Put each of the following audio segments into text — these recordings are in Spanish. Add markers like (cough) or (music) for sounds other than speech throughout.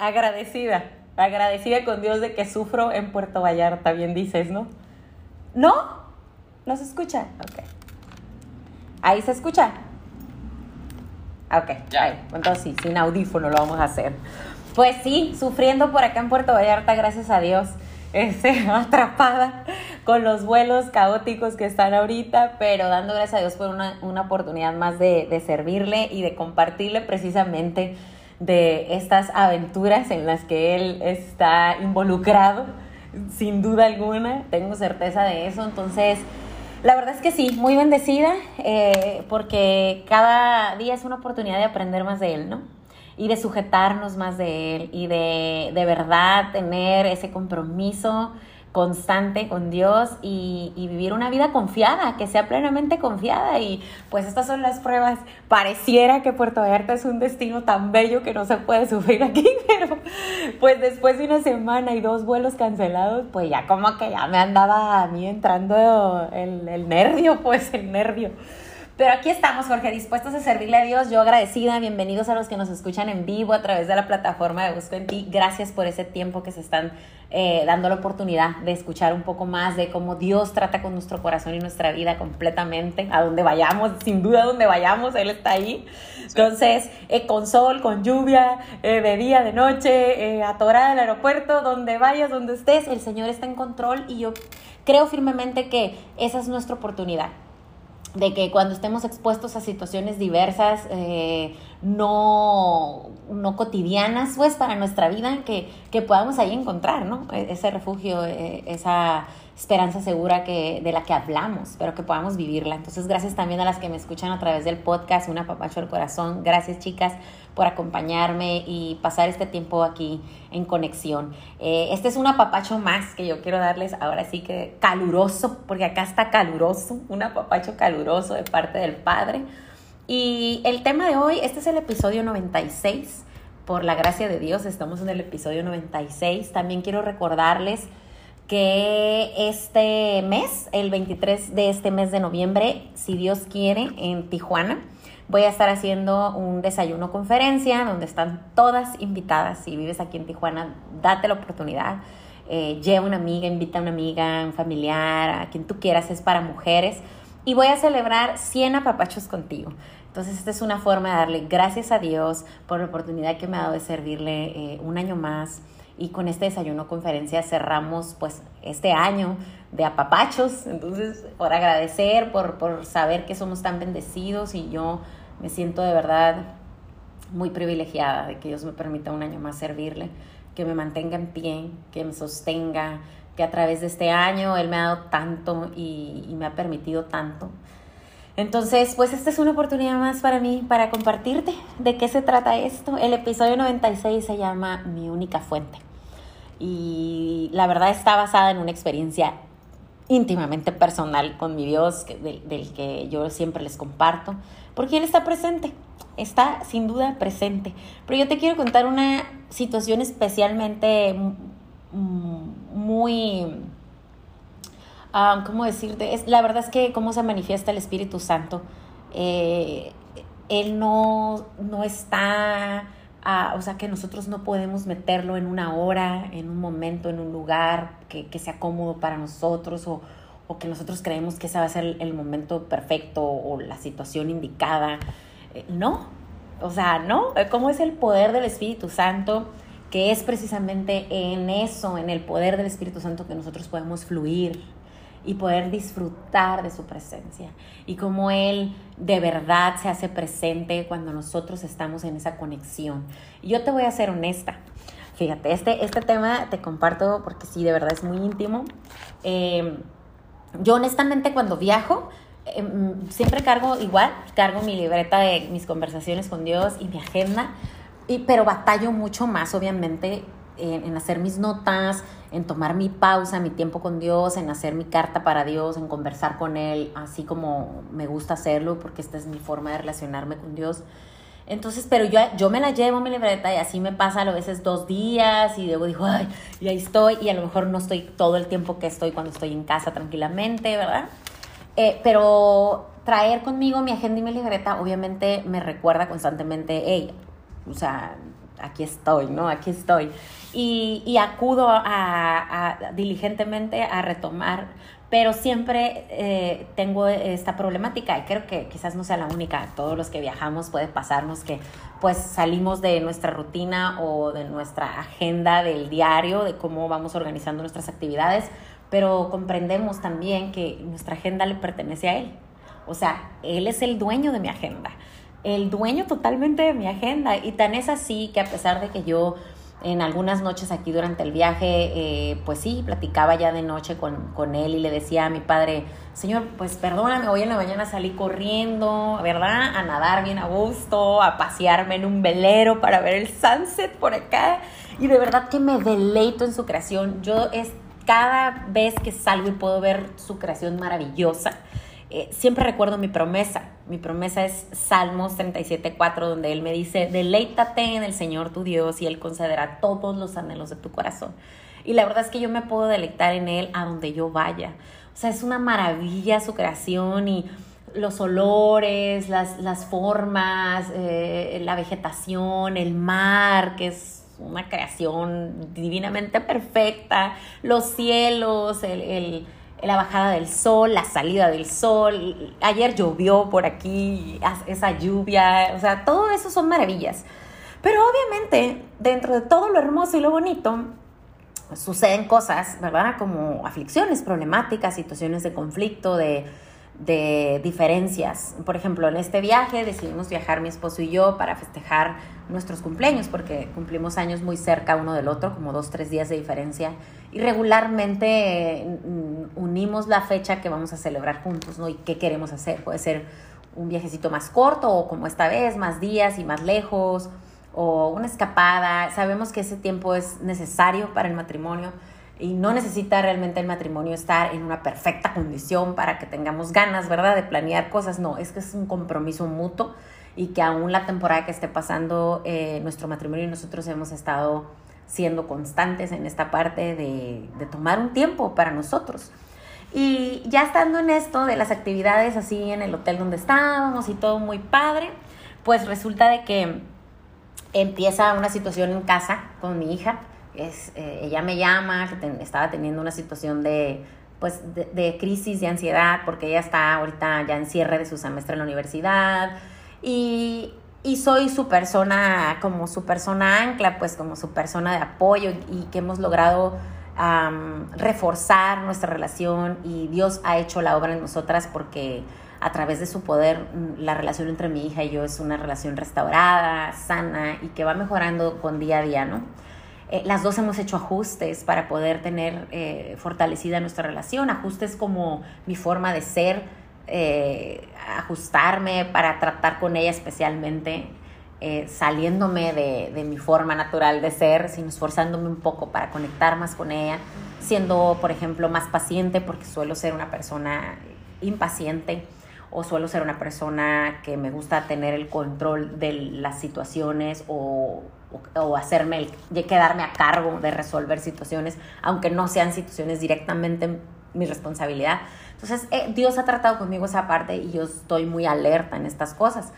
agradecida, agradecida con Dios de que sufro en Puerto Vallarta, bien dices, ¿no? ¿No? ¿No se escucha? Ok. ¿Ahí se escucha? Ok, ya. entonces sí, sin audífono lo vamos a hacer. Pues sí, sufriendo por acá en Puerto Vallarta, gracias a Dios, (laughs) este, atrapada con los vuelos caóticos que están ahorita, pero dando gracias a Dios por una, una oportunidad más de, de servirle y de compartirle precisamente de estas aventuras en las que él está involucrado, sin duda alguna, tengo certeza de eso, entonces... La verdad es que sí, muy bendecida, eh, porque cada día es una oportunidad de aprender más de él, ¿no? y de sujetarnos más de Él y de de verdad tener ese compromiso constante con Dios y, vivir una vida confiada, que sea plenamente confiada. Y pues estas son las pruebas. Pareciera que Puerto Vallarta es un destino tan bello que no se puede sufrir aquí, (laughs) pero pues después de una semana y dos vuelos cancelados, pues ya como que ya me andaba a mí entrando el, el nervio, pues el nervio. Pero aquí estamos, Jorge, dispuestos a servirle a Dios. Yo agradecida. Bienvenidos a los que nos escuchan en vivo a través de la plataforma de Busco en Ti. Gracias por ese tiempo que se están eh, dando la oportunidad de escuchar un poco más de cómo Dios trata con nuestro corazón y nuestra vida completamente. A donde vayamos, sin duda, donde vayamos, Él está ahí. Entonces, eh, con sol, con lluvia, eh, de día, de noche, atorada el aeropuerto, donde vayas, donde estés, el Señor está en control y yo creo firmemente que esa es nuestra oportunidad de que cuando estemos expuestos a situaciones diversas, eh, no, no cotidianas, pues para nuestra vida, que, que podamos ahí encontrar, ¿no? E-, ese refugio, e-, esa esperanza segura que, de la que hablamos, pero que podamos vivirla. Entonces, gracias también a las que me escuchan a través del podcast, una papacho al corazón. Gracias, chicas, por acompañarme y pasar este tiempo aquí en conexión. Eh, este es un apapacho más que yo quiero darles ahora sí que caluroso, porque acá está caluroso, un apapacho caluroso de parte del Padre. Y el tema de hoy, este es el episodio 96. Por la gracia de Dios, estamos en el episodio 96. También quiero recordarles que este mes, el 23 de este mes de noviembre, si Dios quiere, en Tijuana, voy a estar haciendo un desayuno conferencia donde están todas invitadas. Si vives aquí en Tijuana, date la oportunidad. Eh, lleva una amiga, invita a una amiga, un familiar, a quien tú quieras, es para mujeres. Y voy a celebrar 100 apapachos contigo. Entonces, esta es una forma de darle gracias a Dios por la oportunidad que me ha dado de servirle eh, un año más y con este desayuno conferencia cerramos pues este año de apapachos, entonces por agradecer, por, por saber que somos tan bendecidos y yo me siento de verdad muy privilegiada de que Dios me permita un año más servirle, que me mantenga en pie, que me sostenga, que a través de este año Él me ha dado tanto y, y me ha permitido tanto. Entonces, pues esta es una oportunidad más para mí, para compartirte de qué se trata esto. El episodio 96 se llama Mi única fuente y la verdad está basada en una experiencia íntimamente personal con mi Dios, del, que yo siempre les comparto, porque Él está presente, está sin duda presente. Pero yo te quiero contar una situación especialmente muy, ah, ¿cómo decirte? Es, la verdad es que cómo se manifiesta el Espíritu Santo. Eh, él no, no está o sea, que nosotros no podemos meterlo en una hora, en un momento, en un lugar que, que sea cómodo para nosotros o, o, que nosotros creemos que ese va a ser el, momento perfecto o la situación indicada. Eh, no, o sea, no, ¿cómo es el poder del Espíritu Santo? Que es precisamente en eso, en el poder del Espíritu Santo que nosotros podemos fluir, y poder disfrutar de su presencia y cómo Él de verdad se hace presente cuando nosotros estamos en esa conexión. Yo te voy a ser honesta. Fíjate, este, este tema te comparto porque sí, de verdad es muy íntimo. Em, yo honestamente cuando viajo, em, siempre cargo igual, cargo mi libreta de mis conversaciones con Dios y mi agenda, y, pero batallo mucho más, obviamente, en, hacer mis notas, en tomar mi pausa, mi tiempo con Dios, en hacer mi carta para Dios, en conversar con Él, así como me gusta hacerlo, porque esta es mi forma de relacionarme con Dios. Entonces, pero yo, yo me la llevo mi libreta y así me pasa a veces dos días y luego digo, ay, y ahí estoy y a lo mejor no estoy todo el tiempo que estoy cuando estoy en casa tranquilamente, ¿verdad? Eh, pero traer conmigo mi agenda y mi libreta obviamente me recuerda constantemente, hey, o sea, aquí estoy, ¿no? Aquí estoy. Y, acudo a, diligentemente a retomar, pero siempre eh, tengo esta problemática y creo que quizás no sea la única. Todos los que viajamos puede pasarnos que pues salimos de nuestra rutina o de nuestra agenda del diario, de cómo vamos organizando nuestras actividades, pero comprendemos también que nuestra agenda le pertenece a él. O sea, él es el dueño de mi agenda el dueño totalmente de mi agenda. Y tan es así que a pesar de que yo en algunas noches aquí durante el viaje, eh, pues sí, platicaba ya de noche con, él y le decía a mi padre, Señor, pues perdóname, hoy en la mañana salí corriendo, ¿verdad? A nadar bien a gusto, a pasearme en un velero para ver el sunset por acá. Y de verdad que me deleito en su creación. Yo es cada vez que salgo y puedo ver su creación maravillosa eh, siempre recuerdo mi promesa. Mi promesa es Salmos 37.4, donde Él me dice, deleítate en el Señor tu Dios y Él concederá todos los anhelos de tu corazón. Y la verdad es que yo me puedo deleitar en Él a donde yo vaya. O sea, es una maravilla su creación y los olores, las, formas, eh, la vegetación, el mar, que es una creación divinamente perfecta, los cielos, el la bajada del sol, la salida del sol. Ayer llovió por aquí, esa lluvia, o sea, todo eso son maravillas. Pero obviamente, dentro de todo lo hermoso y lo bonito, suceden cosas, ¿verdad? Como aflicciones, problemáticas, situaciones de conflicto, de de diferencias. Por ejemplo, en este viaje decidimos viajar mi esposo y yo para festejar nuestros cumpleaños, porque cumplimos años muy cerca uno del otro, como dos, tres días de diferencia, y regularmente mm, unimos la fecha que vamos a celebrar juntos, ¿no? Y qué queremos hacer. Puede ser un viajecito más corto o como esta vez, más días y más lejos, o una escapada. Sabemos que ese tiempo es necesario para el matrimonio y no necesita realmente el matrimonio estar en una perfecta condición para que tengamos ganas, ¿verdad?, de planear cosas. No, es que es un compromiso mutuo y que aún la temporada que esté pasando eh, nuestro matrimonio y nosotros hemos estado siendo constantes en esta parte de, de tomar un tiempo para nosotros. Y ya estando en esto de las actividades así en el hotel donde estábamos y todo muy padre, pues resulta de que empieza una situación en casa con mi hija es, eh, ella me llama, que estaba teniendo una situación de, pues, de, crisis, de ansiedad, porque ella está ahorita ya en cierre de su semestre en la universidad. Y, y soy su persona, como su persona ancla, pues como su persona de apoyo y que hemos logrado reforzar nuestra relación y Dios ha hecho la obra en nosotras porque a través de su poder mm, la relación entre mi hija y yo es una relación restaurada, sana y que va mejorando con día a día, ¿no? Eh, las dos hemos hecho ajustes para poder tener eh, fortalecida nuestra relación, ajustes como mi forma de ser, eh, ajustarme para tratar con ella especialmente, saliéndome de, de, mi forma natural de ser, sino esforzándome un poco para conectar más con ella, siendo, por ejemplo, más paciente porque suelo ser una persona impaciente o suelo ser una persona que me gusta tener el control de las situaciones o o, hacerme, el, quedarme a cargo de resolver situaciones, aunque no sean situaciones directamente mi responsabilidad. Entonces, eh, Dios ha tratado conmigo esa parte y yo estoy muy alerta en estas cosas.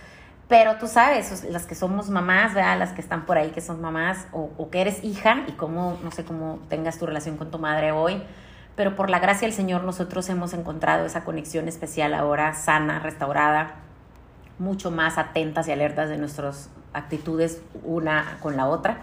Pero tú sabes, las que somos mamás, ¿verdad? las que están por ahí que son mamás o, que eres hija y cómo, no sé cómo tengas tu relación con tu madre hoy, pero por la gracia del Señor nosotros hemos encontrado esa conexión especial ahora, sana, restaurada, mucho más atentas y alertas de nuestros actitudes una con la otra.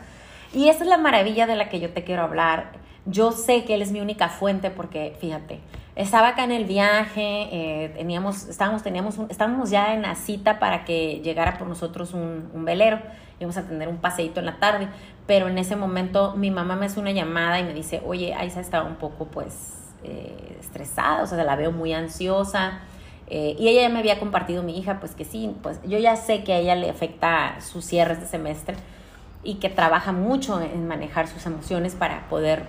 Y esa es la maravilla de la que yo te quiero hablar. Yo sé que Él es mi única fuente porque, fíjate, estaba acá en el viaje, eh, teníamos, estábamos, teníamos estábamos ya en la cita para que llegara por nosotros un, un velero. Íbamos a tener un paseíto en la tarde, pero en ese momento mi mamá me hace una llamada y me dice, oye, Aisa estaba un poco pues eh, estresada, o sea, la veo muy ansiosa eh, y ella ya me había compartido mi hija, pues que sí, pues yo ya sé que a ella le afecta sus cierres de semestre y que trabaja mucho en manejar sus emociones para poder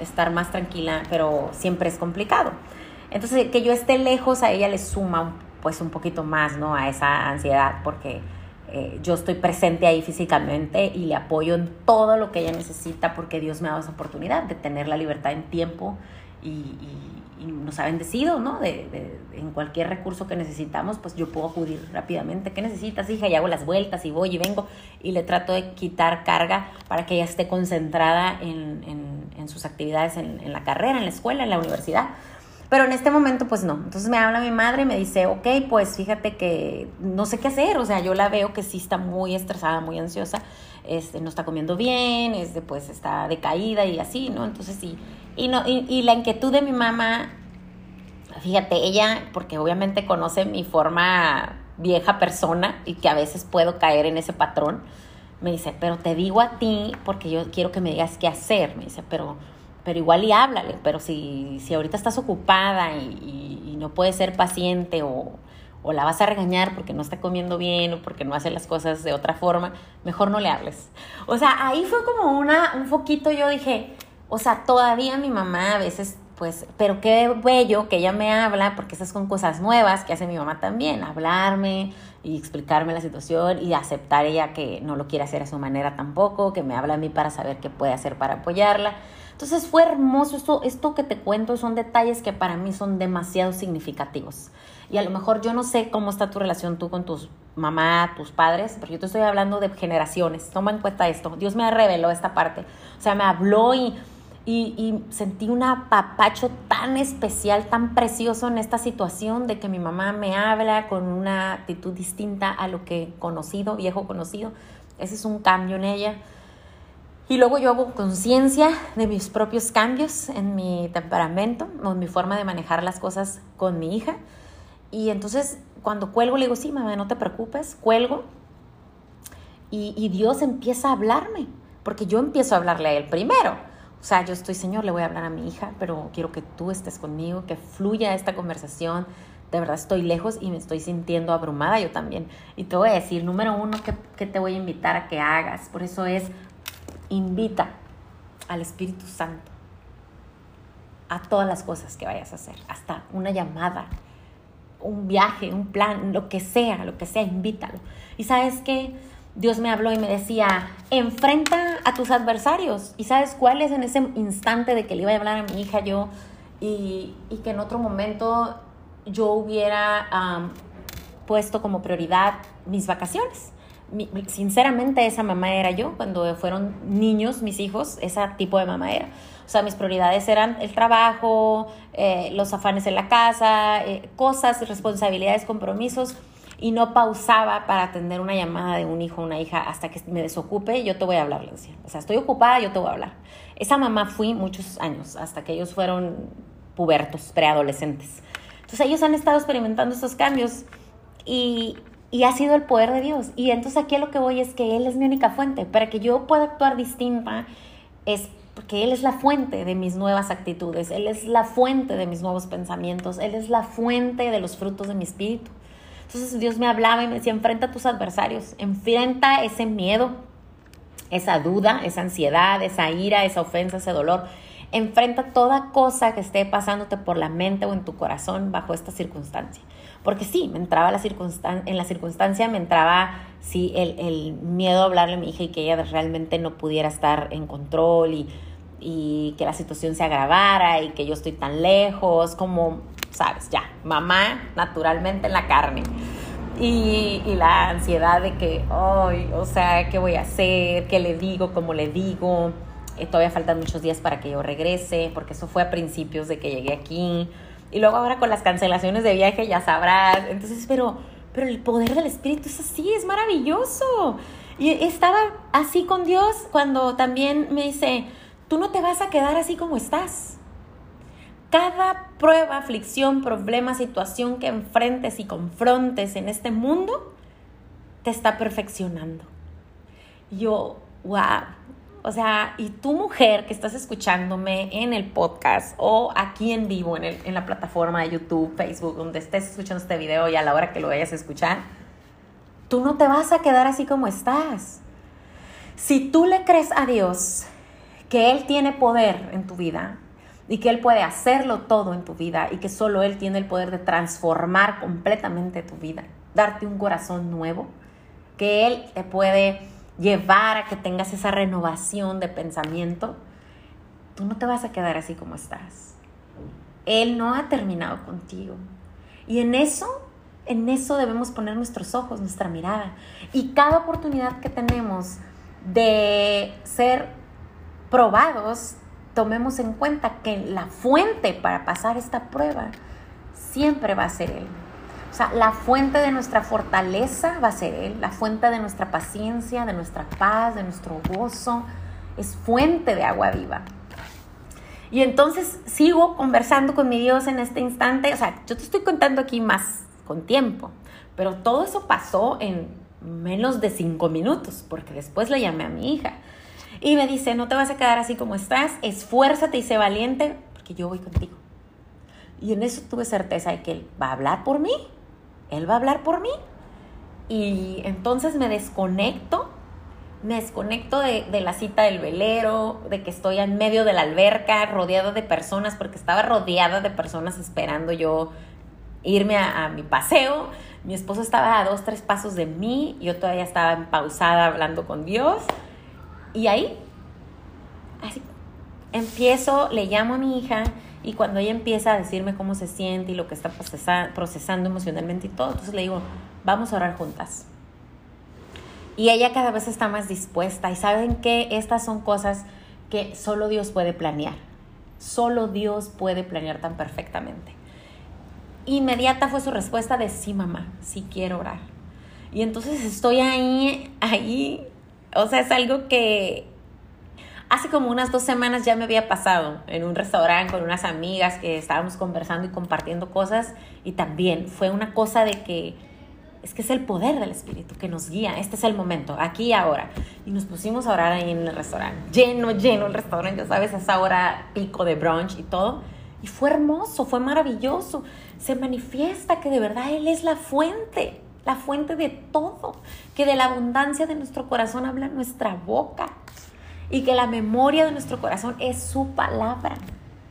estar más tranquila, pero siempre es complicado. Entonces, que yo esté lejos a ella le suma pues un poquito más, ¿no? A esa ansiedad, porque eh, yo estoy presente ahí físicamente y le apoyo en todo lo que ella necesita, porque Dios me ha dado esa oportunidad de tener la libertad en tiempo y, nos ha bendecido, ¿no? De, en cualquier recurso que necesitamos, pues yo puedo acudir rápidamente. ¿Qué necesitas, hija? Y hago las vueltas y voy y vengo y le trato de quitar carga para que ella esté concentrada en, en, sus actividades en, en, la carrera, en la escuela, en la universidad. Pero en este momento, pues no. Entonces me habla mi madre y me dice, ok, pues fíjate que no sé qué hacer. O sea, yo la veo que sí está muy estresada, muy ansiosa. Este, no está comiendo bien, este, pues está decaída y así, ¿no? Entonces sí. Y, no, y, la inquietud de mi mamá, fíjate, ella, porque obviamente conoce mi forma vieja persona y que a veces puedo caer en ese patrón, me dice, pero te digo a ti porque yo quiero que me digas qué hacer. Me dice, pero pero igual y háblale, pero si, si ahorita estás ocupada y, no puedes ser paciente o, o, la vas a regañar porque no está comiendo bien o porque no hace las cosas de otra forma, mejor no le hables. O sea, ahí fue como una, un foquito, yo dije, o sea, todavía mi mamá a veces, pues, pero qué bello que ella me habla, porque esas son cosas nuevas que hace mi mamá también, hablarme y explicarme la situación y aceptar ella que no lo quiere hacer a su manera tampoco, que me habla a mí para saber qué puede hacer para apoyarla. Entonces fue hermoso, esto, esto que te cuento son detalles que para mí son demasiado significativos. Y a lo mejor yo no sé cómo está tu relación tú con tus mamá, tus padres, pero yo te estoy hablando de generaciones. Toma en cuenta esto. Dios me reveló esta parte. O sea, me habló y, y, sentí un apapacho tan especial, tan precioso en esta situación de que mi mamá me habla con una actitud distinta a lo que conocido, viejo conocido. Ese es un cambio en ella. Y luego yo hago conciencia de mis propios cambios en mi temperamento o en mi forma de manejar las cosas con mi hija. Y entonces cuando cuelgo le digo, sí, mamá, no te preocupes, cuelgo. Y, y Dios empieza a hablarme, porque yo empiezo a hablarle a Él primero. O sea, yo estoy, Señor, le voy a hablar a mi hija, pero quiero que tú estés conmigo, que fluya esta conversación. De verdad estoy lejos y me estoy sintiendo abrumada yo también. Y te voy a decir, número uno, que te voy a invitar a que hagas. Por eso es invita al Espíritu Santo a todas las cosas que vayas a hacer, hasta una llamada, un viaje, un plan, lo que sea, lo que sea, invítalo. Y sabes que Dios me habló y me decía, enfrenta a tus adversarios. ¿Y sabes cuál es en ese instante de que le iba a hablar a mi hija yo y, que en otro momento yo hubiera puesto como prioridad mis vacaciones? sinceramente esa mamá era yo cuando fueron niños mis hijos, ese tipo de mamá era. O sea, mis prioridades eran el trabajo, eh, los afanes en la casa, eh, cosas, responsabilidades, compromisos y no pausaba para atender una llamada de un hijo o una hija hasta que me desocupe, yo te voy a hablar, le. O sea, estoy ocupada, yo te voy a hablar. Esa mamá fui muchos años, hasta que ellos fueron pubertos, preadolescentes. Entonces ellos han estado experimentando esos cambios y, y ha sido el poder de Dios. Y entonces aquí lo que voy es que Él es mi única fuente. Para que yo pueda actuar distinta es porque Él es la fuente de mis nuevas actitudes, Él es la fuente de mis nuevos pensamientos, Él es la fuente de los frutos de mi espíritu. Entonces Dios me hablaba y me decía, enfrenta a tus adversarios, enfrenta ese miedo, esa duda, esa ansiedad, esa ira, esa ofensa, ese dolor. Enfrenta toda cosa que esté pasándote por la mente o en tu corazón bajo esta circunstancia. Porque sí, me entraba la en la circunstancia, me entraba sí, el, miedo a hablarle a mi hija y que ella realmente no pudiera estar en control y, y que la situación se agravara y que yo estoy tan lejos, como, sabes, ya, mamá naturalmente en la carne. Y, la ansiedad de que, ay, o sea, ¿qué voy a hacer? ¿Qué le digo? ¿Cómo le digo? Eh, todavía faltan muchos días para que yo regrese, porque eso fue a principios de que llegué aquí. Y luego ahora con las cancelaciones de viaje ya sabrás. Entonces, pero, pero el poder del Espíritu es así, es maravilloso. Y estaba así con Dios cuando también me dice, tú no te vas a quedar así como estás. Cada prueba, aflicción, problema, situación que enfrentes y confrontes en este mundo, te está perfeccionando. Yo, wow, o sea, y tu mujer que estás escuchándome en el podcast o aquí en vivo, en, en la plataforma de YouTube, Facebook, donde estés escuchando este video y a la hora que lo vayas a escuchar, tú no te vas a quedar así como estás. Si tú le crees a Dios que Él tiene poder en tu vida y que Él puede hacerlo todo en tu vida y que solo Él tiene el poder de transformar completamente tu vida, darte un corazón nuevo, que Él te puede llevar a que tengas esa renovación de pensamiento, tú no te vas a quedar así como estás. Él no ha terminado contigo. Y en eso, en eso debemos poner nuestros ojos, nuestra mirada. Y cada oportunidad que tenemos de ser probados, tomemos en cuenta que la fuente para pasar esta prueba siempre va a ser Él. O sea, la fuente de nuestra fortaleza va a ser Él, la fuente de nuestra paciencia, de nuestra paz, de nuestro gozo, es fuente de agua viva. Y entonces sigo conversando con mi Dios en este instante, o sea, yo te estoy contando aquí más con tiempo, pero todo eso pasó en menos de cinco minutos, porque después le llamé a mi hija y me dice, no te vas a quedar así como estás, esfuérzate y sé valiente, porque yo voy contigo. Y en eso tuve certeza de que Él va a hablar por mí él va a hablar por mí. Y entonces me desconecto, me desconecto de, la cita del velero, de que estoy en medio de la alberca, rodeada de personas, porque estaba rodeada de personas esperando yo irme a, mi paseo. Mi esposo estaba a dos, tres pasos de mí, yo todavía estaba pausada hablando con Dios. Y ahí, así, empiezo, le llamo a mi hija y cuando ella empieza a decirme cómo se siente y lo que está procesando emocionalmente y todo, entonces le digo, vamos a orar juntas. Y ella cada vez está más dispuesta. Y saben que estas son cosas que solo Dios puede planear. Solo Dios puede planear tan perfectamente. Inmediata fue su respuesta de sí, mamá, sí quiero orar. Y entonces estoy ahí, ahí. O sea, es algo que Hace como unas dos semanas ya me había pasado en un restaurante con unas amigas que estábamos conversando y compartiendo cosas y también fue una cosa de que es que es el poder del Espíritu que nos guía, este es el momento, aquí y ahora. Y nos pusimos a orar ahí en el restaurante, lleno, lleno el restaurante, ya sabes, a esa hora pico de brunch y todo. Y fue hermoso, fue maravilloso. Se manifiesta que de verdad Él es la fuente, la fuente de todo, que de la abundancia de nuestro corazón habla nuestra boca y que la memoria de nuestro corazón es su palabra,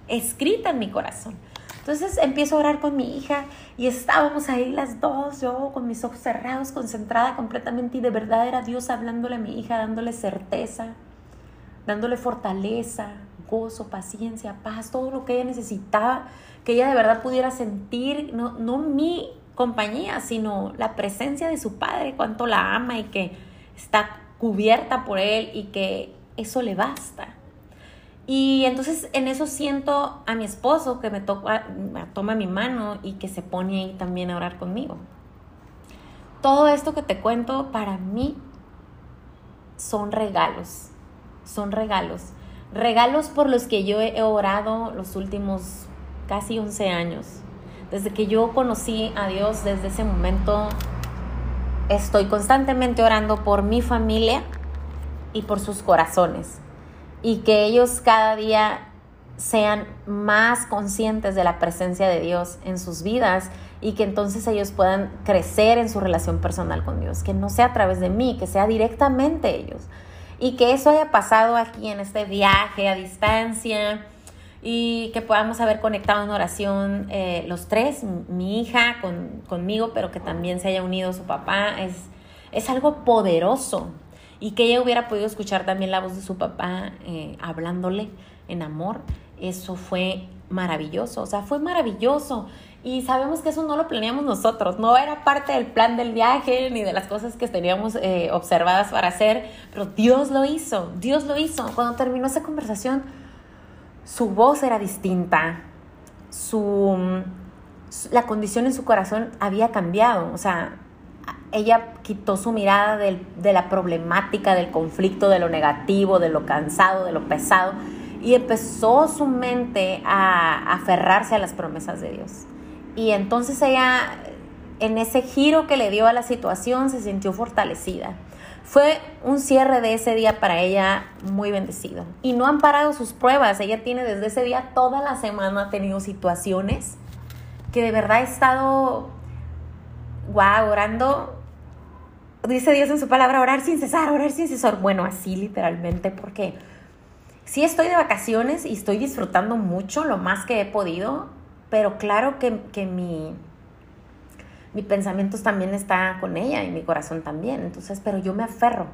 escrita en mi corazón. Entonces empiezo a orar con mi hija y estábamos ahí las dos, yo con mis ojos cerrados, concentrada completamente y de verdad era Dios hablándole a mi hija, dándole certeza, dándole fortaleza, gozo, paciencia, paz, todo lo que ella necesitaba, que ella de verdad pudiera sentir, no, no mi compañía, sino la presencia de su padre, cuánto la ama y que está cubierta por él y que eso le basta. Y entonces en eso siento a mi esposo que me, toca, me toma mi mano y que se pone ahí también a orar conmigo. Todo esto que te cuento para mí son regalos, son regalos. Regalos por los que yo he orado los últimos casi 11 años. Desde que yo conocí a Dios, desde ese momento estoy constantemente orando por mi familia, y por sus corazones. Y que ellos cada día sean más conscientes de la presencia de Dios en sus vidas y que entonces ellos puedan crecer en su relación personal con Dios, que no sea a través de mí, que sea directamente ellos. Y que eso haya pasado aquí en este viaje a distancia y que podamos haber conectado en oración eh, los tres, mi hija con, conmigo, pero que también se haya unido su papá, es, es algo poderoso, y que ella hubiera podido escuchar también la voz de su papá eh, hablándole en amor, eso fue maravilloso, o sea, fue maravilloso. Y sabemos que eso no lo planeamos nosotros, no era parte del plan del viaje ni de las cosas que teníamos eh, observadas para hacer, pero Dios lo hizo, Dios lo hizo. Cuando terminó esa conversación, su voz era distinta, su, la condición en su corazón había cambiado, o sea, ella quitó su mirada de la problemática, del conflicto, de lo negativo, de lo cansado, de lo pesado, y empezó su mente a aferrarse a las promesas de Dios. Y entonces ella, en ese giro que le dio a la situación, se sintió fortalecida. Fue un cierre de ese día para ella muy bendecido. Y no han parado sus pruebas. Ella tiene desde ese día, toda la semana ha tenido situaciones que de verdad ha estado, wow, orando dice Dios en su palabra, orar sin cesar, orar sin cesar. Bueno, así literalmente, porque sí estoy de vacaciones y estoy disfrutando mucho lo más que he podido, pero claro que, que mi, mi pensamiento también está con ella y mi corazón también. Entonces, pero yo me aferro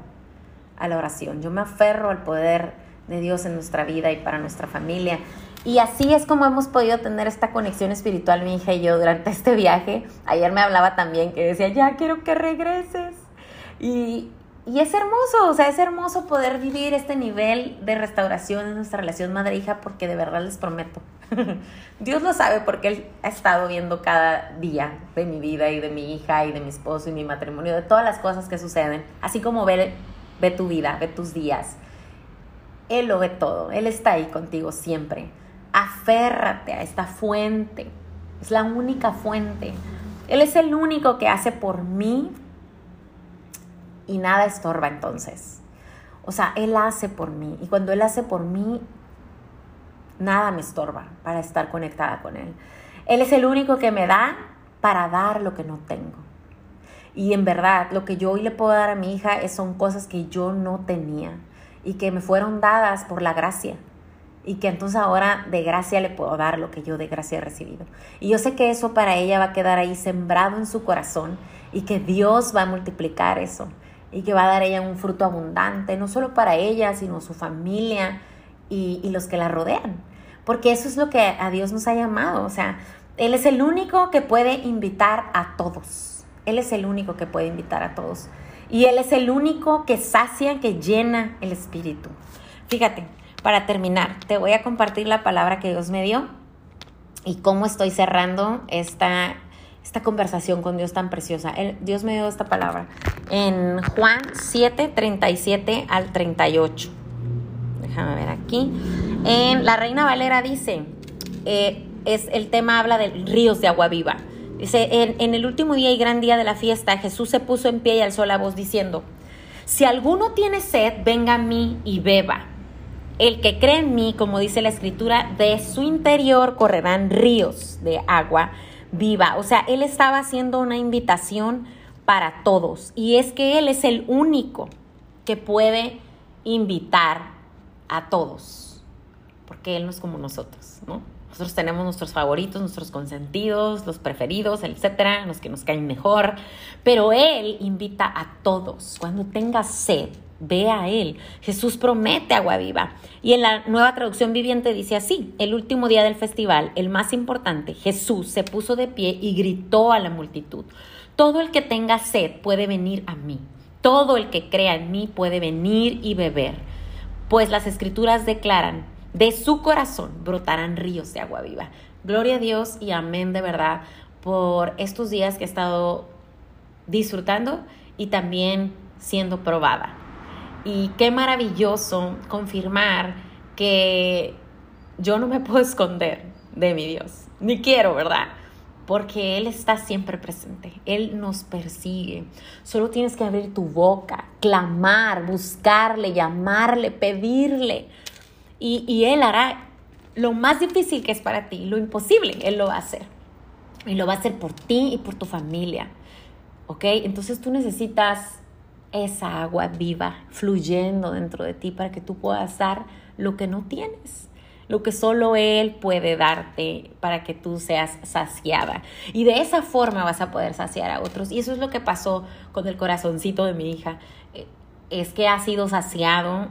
a la oración, yo me aferro al poder de Dios en nuestra vida y para nuestra familia. Y así es como hemos podido tener esta conexión espiritual, mi hija y yo, durante este viaje. Ayer me hablaba también que decía, ya quiero que regreses. Y, y es hermoso, o sea, es hermoso poder vivir este nivel de restauración en nuestra relación madre-hija porque de verdad les prometo. (laughs) Dios lo sabe porque Él ha estado viendo cada día de mi vida y de mi hija y de mi esposo y mi matrimonio, de todas las cosas que suceden, así como ve, ve tu vida, ve tus días. Él lo ve todo, Él está ahí contigo siempre aférrate a esta fuente. Es la única fuente. Él es el único que hace por mí y nada estorba entonces. O sea, Él hace por mí y cuando Él hace por mí, nada me estorba para estar conectada con Él. Él es el único que me da para dar lo que no tengo. Y en verdad, lo que yo hoy le puedo dar a mi hija son cosas que yo no tenía y que me fueron dadas por la gracia y que entonces ahora de gracia le puedo dar lo que yo de gracia he recibido. Y yo sé que eso para ella va a quedar ahí sembrado en su corazón y que Dios va a multiplicar eso y que va a dar ella un fruto abundante, no solo para ella, sino su familia y, y los que la rodean. Porque eso es lo que a Dios nos ha llamado. O sea, Él es el único que puede invitar a todos. Él es el único que puede invitar a todos. Y Él es el único que sacia, que llena el espíritu. Fíjate, para terminar, te voy a compartir la palabra que Dios me dio y cómo estoy cerrando esta, esta conversación con Dios tan preciosa. Dios me dio esta palabra en Juan 7, 37 al 38. Déjame ver aquí. En la Reina Valera dice, eh, es, el tema habla de ríos de agua viva. Dice, en, en el último día y gran día de la fiesta, Jesús se puso en pie y alzó la voz diciendo, si alguno tiene sed, venga a mí y beba. El que cree en mí, como dice la escritura, de su interior correrán ríos de agua viva. O sea, Él estaba haciendo una invitación para todos. Y es que Él es el único que puede invitar a todos. Porque Él no es como nosotros, ¿no? Nosotros tenemos nuestros favoritos, nuestros consentidos, los preferidos, etcétera, los que nos caen mejor. Pero Él invita a todos. Cuando tengas sed, ve a Él. Jesús promete agua viva. Y en la nueva traducción viviente dice así, el último día del festival, el más importante, Jesús se puso de pie y gritó a la multitud, todo el que tenga sed puede venir a mí, todo el que crea en mí puede venir y beber, pues las escrituras declaran, de su corazón brotarán ríos de agua viva. Gloria a Dios y amén de verdad por estos días que he estado disfrutando y también siendo probada. Y qué maravilloso confirmar que yo no me (laughs) puedo esconder de mi Dios, ni quiero, ¿verdad? Porque Él está siempre presente, Él nos persigue. Solo tienes que abrir tu boca, clamar, buscarle, llamarle, pedirle. Y, y Él hará lo más difícil que es para ti, lo imposible, Él lo va a hacer. Y lo va a hacer por ti y por tu familia. ¿Ok? Entonces tú necesitas esa agua viva fluyendo dentro de ti para que tú puedas dar lo que no tienes, lo que solo Él puede darte para que tú seas saciada. Y de esa forma vas a poder saciar a otros. Y eso es lo que pasó con el corazoncito de mi hija. Eh, es que ha sido saciado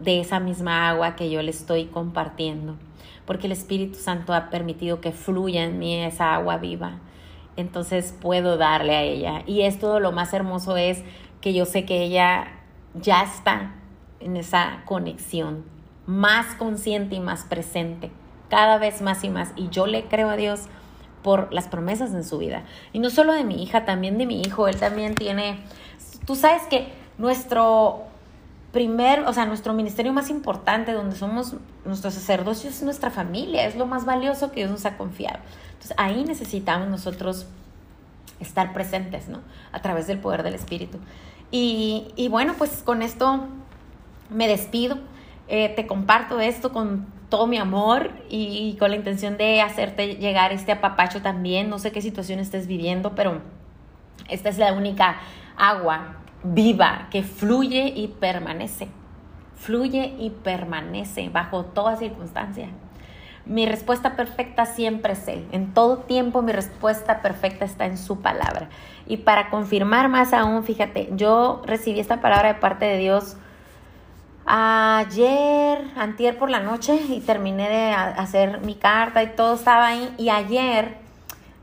de esa misma agua que yo le estoy compartiendo, porque el Espíritu Santo ha permitido que fluya en mí esa agua viva. Entonces puedo darle a ella. Y esto lo más hermoso es que yo sé que ella ya está en esa conexión, más consciente y más presente, cada vez más y más. Y yo le creo a Dios por las promesas en su vida. Y no solo de mi hija, también de mi hijo. Él también tiene, tú sabes que nuestro primer, o sea, nuestro ministerio más importante, donde somos nuestros sacerdocio, es nuestra familia, es lo más valioso que Dios nos ha confiado. Entonces ahí necesitamos nosotros estar presentes, ¿no? A través del poder del Espíritu. Y, y bueno, pues con esto me despido. Eh, te comparto esto con todo mi amor y, con la intención de hacerte llegar este apapacho también. No sé qué situación estés viviendo, pero esta es la única agua viva que fluye y permanece. Fluye y permanece bajo toda circunstancia. Mi respuesta perfecta siempre es Él. En todo tiempo mi respuesta perfecta está en su palabra. Y para confirmar más aún, fíjate, yo recibí esta palabra de parte de Dios ayer, antier por la noche, y terminé de hacer mi carta y todo estaba ahí. Y ayer,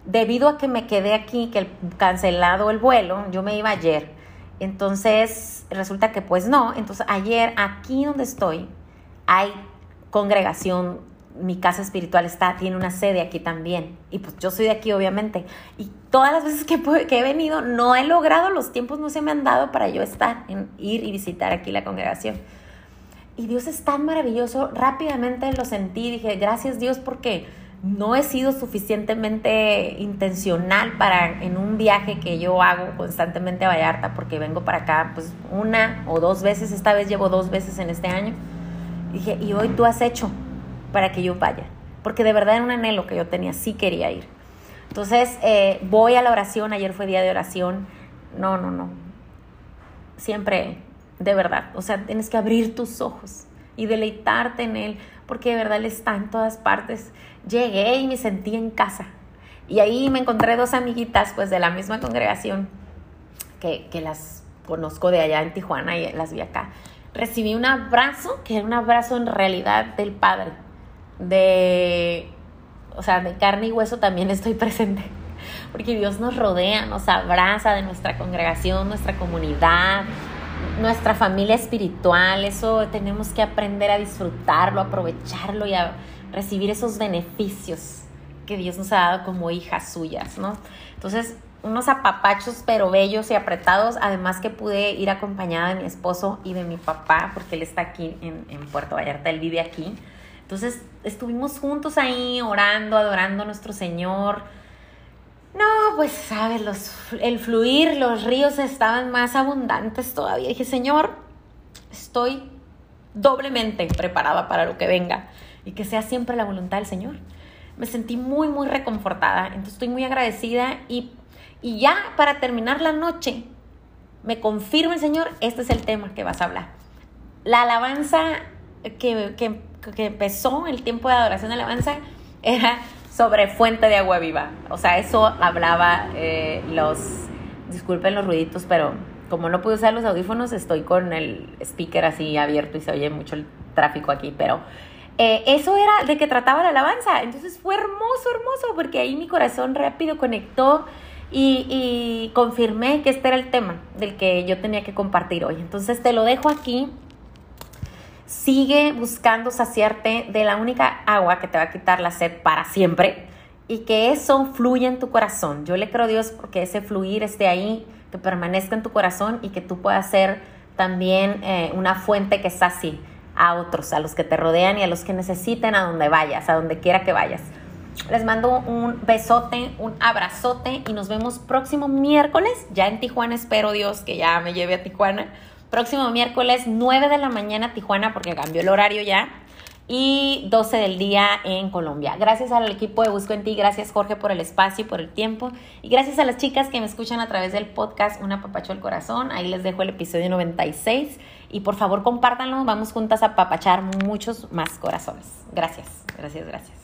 debido a que me quedé aquí, que el cancelado el vuelo, yo me iba ayer. Entonces, resulta que pues no. Entonces, ayer, aquí donde estoy, hay congregación mi casa espiritual está, tiene una sede aquí también. Y pues yo soy de aquí, obviamente. Y todas las veces que, he venido, no he logrado, los tiempos no se me han dado para yo estar, en ir y visitar aquí la congregación. Y Dios es tan maravilloso, rápidamente lo sentí, dije, gracias Dios porque no he sido suficientemente intencional para en un viaje que yo hago constantemente a Vallarta, porque vengo para acá pues una o dos veces, esta vez llevo dos veces en este año. Dije, y hoy tú has hecho para que yo vaya, porque de verdad era un anhelo que yo tenía, sí quería ir. Entonces, eh, voy a la oración, ayer fue día de oración, no, no, no, siempre, de verdad, o sea, tienes que abrir tus ojos y deleitarte en Él, porque de verdad Él está en todas partes. Llegué y me sentí en casa. Y ahí me encontré dos amiguitas, pues de la misma congregación, que, que las conozco de allá en Tijuana y las vi acá. Recibí un abrazo, que era un abrazo en realidad del Padre de, o sea, de carne y hueso también estoy (laughs) presente. Porque Dios nos rodea, nos abraza de nuestra congregación, nuestra comunidad, nuestra familia espiritual. Eso tenemos que aprender a disfrutarlo, aprovecharlo y a recibir esos beneficios que Dios nos ha dado como hijas suyas, ¿no? Entonces, unos apapachos pero bellos y apretados, además que pude ir acompañada de mi esposo y de mi papá, porque él está aquí en, en Puerto Vallarta, él vive aquí. Entonces estuvimos juntos ahí orando, adorando a nuestro Señor. No, pues sabes, los, el fluir, los ríos estaban más abundantes todavía. Dije, Señor, estoy doblemente preparada para lo que venga y que sea siempre la voluntad del Señor. Me sentí muy, muy reconfortada, entonces estoy muy agradecida y, y ya para terminar la noche, me confirma el Señor, este es el tema que vas a hablar. La alabanza que, que que empezó el tiempo de adoración de alabanza era sobre fuente de agua viva. O sea, eso hablaba eh, los, disculpen los ruiditos, pero como no pude usar los audífonos, estoy con el speaker así abierto y se oye mucho el tráfico aquí, pero eh, eso era de que trataba la alabanza. Entonces fue hermoso, hermoso, porque ahí mi corazón rápido conectó y, y confirmé que este era el tema del que yo tenía que compartir hoy. Entonces te lo dejo aquí Sigue buscando saciarte de la única agua que te va a quitar la sed para siempre y que eso fluya en tu corazón. Yo le creo a Dios porque ese fluir esté ahí, que permanezca en tu corazón y que tú puedas ser también eh, una fuente que sacie a otros, a los que te rodean y a los que necesiten a donde vayas, a donde quiera que vayas. Les mando un besote, un abrazote y nos vemos próximo miércoles, ya en Tijuana, espero Dios que ya me lleve a Tijuana Próximo miércoles 9 de la mañana Tijuana porque cambió el horario ya y 12 del día en Colombia. Gracias al equipo de Busco en Ti, gracias Jorge por el espacio y por el tiempo y gracias a las chicas que me escuchan a través del podcast Una Papacho al Corazón. Ahí les dejo el episodio 96 y por favor compártanlo, vamos juntas a papachar muchos más corazones. Gracias, gracias, gracias.